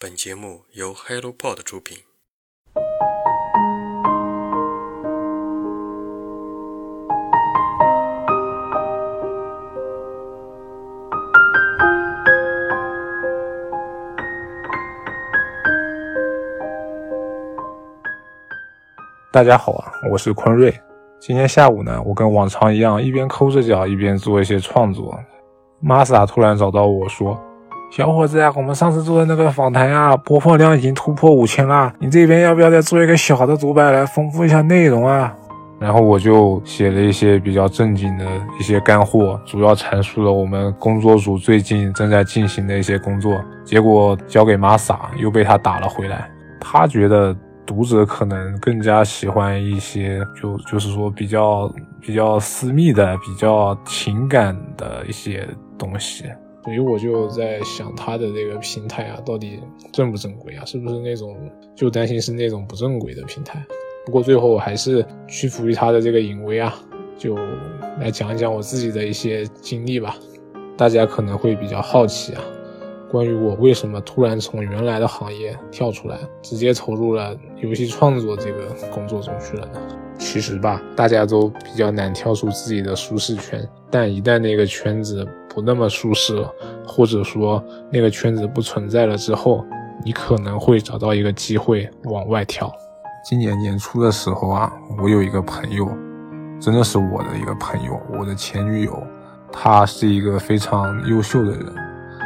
本节目由 HelloPod 出品。大家好啊，我是坤瑞。今天下午呢，我跟往常一样，一边抠着脚，一边做一些创作。玛莎突然找到我说：“小伙子啊，我们上次做的那个访谈啊，播放量已经突破五千了，你这边要不要再做一个小的独白来丰富一下内容啊？”然后我就写了一些比较正经的一些干货，主要阐述了我们工作组最近正在进行的一些工作。结果交给玛莎，又被他打了回来。他觉得读者可能更加喜欢一些，就就是说比较比较私密的、比较情感的一些东西。所以我就在想，他的这个平台啊，到底正不正规啊？是不是那种就担心是那种不正规的平台？不过最后我还是屈服于他的这个淫威啊，就来讲一讲我自己的一些经历吧。大家可能会比较好奇啊，关于我为什么突然从原来的行业跳出来，直接投入了游戏创作这个工作中去了呢？其实吧，大家都比较难跳出自己的舒适圈，但一旦那个圈子不那么舒适了，或者说那个圈子不存在了之后，你可能会找到一个机会往外跳。今年年初的时候啊，我有一个朋友，真的是我的一个朋友，我的前女友，她是一个非常优秀的人，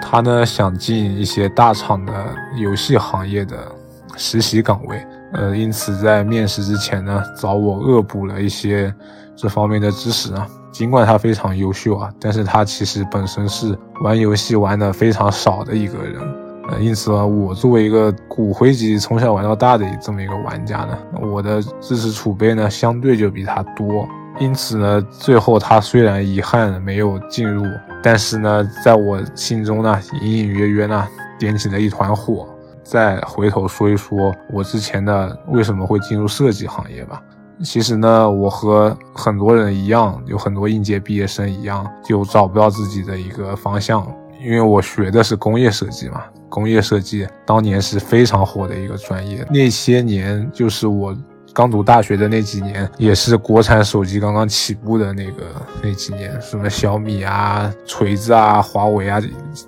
她呢想进一些大厂的游戏行业的实习岗位，呃，因此在面试之前呢，找我恶补了一些这方面的知识啊。尽管他非常优秀啊，但是他其实本身是玩游戏玩的非常少的一个人。呃，因此呢，我作为一个骨灰级从小玩到大的这么一个玩家呢，我的知识储备呢相对就比他多。因此呢，最后他虽然遗憾没有进入，但是呢，在我心中呢，隐隐约约呢点起了一团火。再回头说一说我之前的为什么会进入设计行业吧。其实呢，我和很多人一样，有很多应届毕业生一样，就找不到自己的一个方向，因为我学的是工业设计嘛。工业设计当年是非常火的一个专业，那些年就是我刚读大学的那几年，也是国产手机刚刚起步的那个那几年，什么小米啊、锤子啊、华为啊，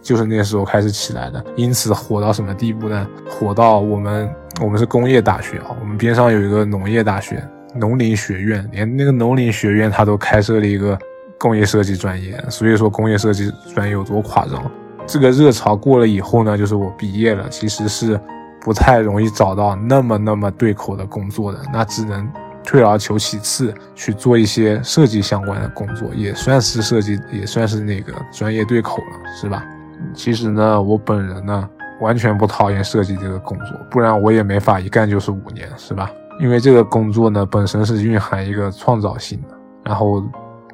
就是那时候开始起来的。因此火到什么地步呢？火到我们我们是工业大学啊，我们边上有一个农业大学，农林学院，连那个农林学院它都开设了一个工业设计专业，所以说工业设计专业有多夸张。这个热潮过了以后呢，就是我毕业了，其实是不太容易找到那么那么对口的工作的，那只能退而求其次去做一些设计相关的工作，也算是设计，也算是那个专业对口了，是吧？其实呢，我本人呢完全不讨厌设计这个工作，不然我也没法一干就是五年，是吧？因为这个工作呢本身是蕴含一个创造性的，然后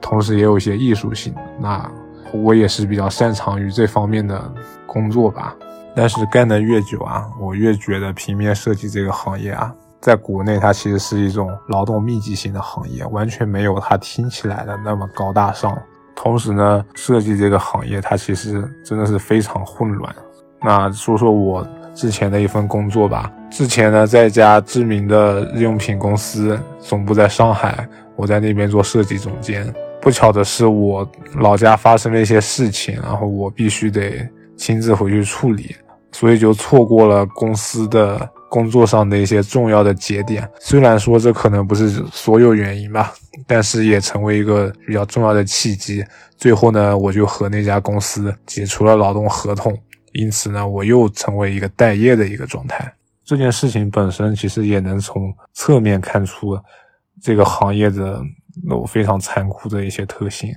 同时也有一些艺术性的，那。我也是比较擅长于这方面的工作吧，但是干得越久啊，我越觉得平面设计这个行业啊，在国内它其实是一种劳动密集型的行业，完全没有它听起来的那么高大上。同时呢，设计这个行业它其实真的是非常混乱。那说说我之前的一份工作吧，之前呢在一家知名的日用品公司，总部在上海，我在那边做设计总监。不巧的是，我老家发生了一些事情，然后我必须得亲自回去处理，所以就错过了公司的工作上的一些重要的节点。虽然说这可能不是所有原因吧，但是也成为一个比较重要的契机。最后呢，我就和那家公司解除了劳动合同，因此呢，我又成为一个待业的一个状态。这件事情本身其实也能从侧面看出这个行业的。有非常残酷的一些特性，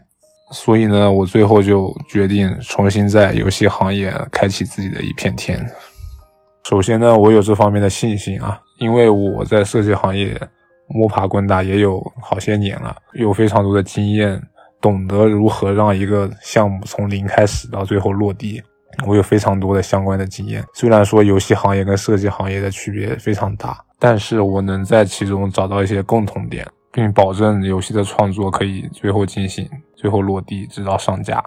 所以呢，我最后就决定重新在游戏行业开启自己的一片天。首先呢，我有这方面的信心啊，因为我在设计行业摸爬滚打也有好些年了，有非常多的经验，懂得如何让一个项目从零开始到最后落地。我有非常多的相关的经验。虽然说游戏行业跟设计行业的区别非常大，但是我能在其中找到一些共同点。并保证游戏的创作可以最后进行、最后落地，直到上架。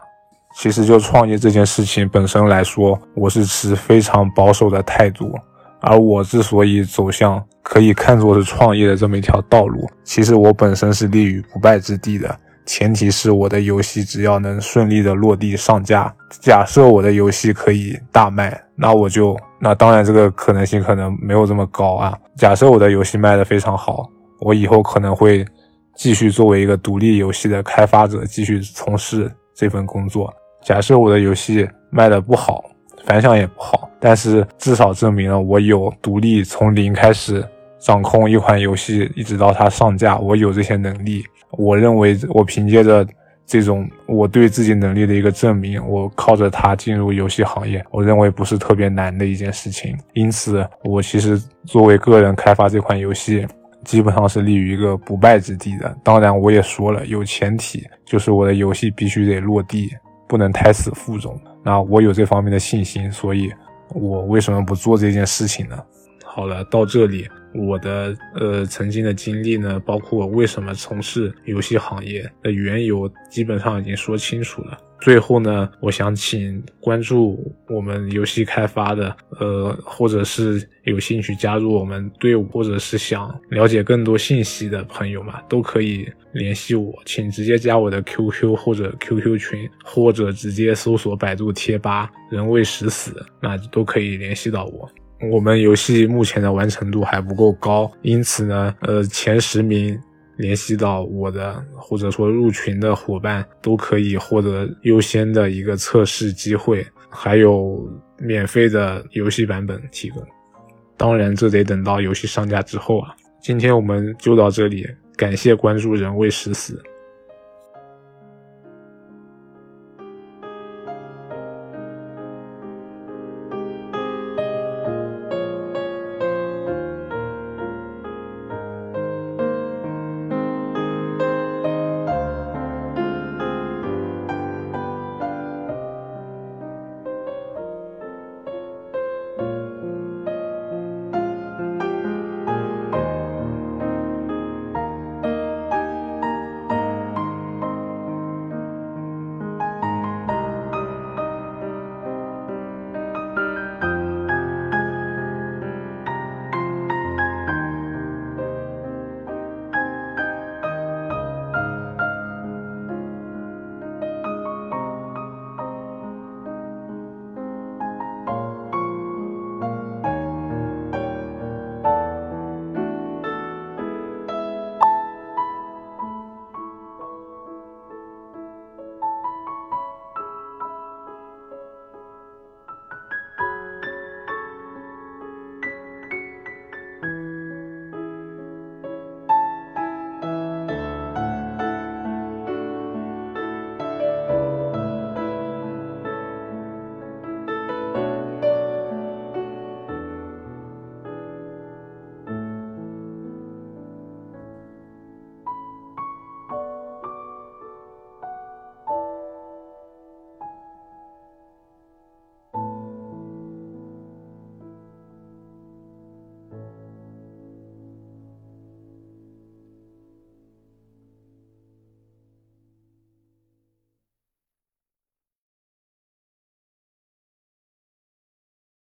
其实就创业这件事情本身来说，我是持非常保守的态度。而我之所以走向可以看作是创业的这么一条道路，其实我本身是立于不败之地的。前提是我的游戏只要能顺利的落地上架。假设我的游戏可以大卖，那我就那当然这个可能性可能没有这么高啊。假设我的游戏卖的非常好，我以后可能会继续作为一个独立游戏的开发者继续从事这份工作。假设我的游戏卖的不好，反响也不好，但是至少证明了我有独立从零开始掌控一款游戏，一直到它上架，我有这些能力。我认为我凭借着这种我对自己能力的一个证明，我靠着它进入游戏行业，我认为不是特别难的一件事情。因此，我其实作为个人开发这款游戏，基本上是立于一个不败之地的。当然，我也说了，有前提，就是我的游戏必须得落地，不能胎死腹中。那我有这方面的信心，所以我为什么不做这件事情呢？好了，到这里。我的呃曾经的经历呢，包括我为什么从事游戏行业的缘由，基本上已经说清楚了。最后呢，我想请关注我们游戏开发的，呃，或者是有兴趣加入我们队伍，或者是想了解更多信息的朋友们，都可以联系我，请直接加我的 QQ 或者 QQ 群，或者直接搜索百度贴吧“人未死死”，那都可以联系到我。我们游戏目前的完成度还不够高，因此呢，呃，前十名联系到我的或者说入群的伙伴都可以获得优先的一个测试机会，还有免费的游戏版本提供。当然，这得等到游戏上架之后啊。今天我们就到这里，感谢关注人未食死。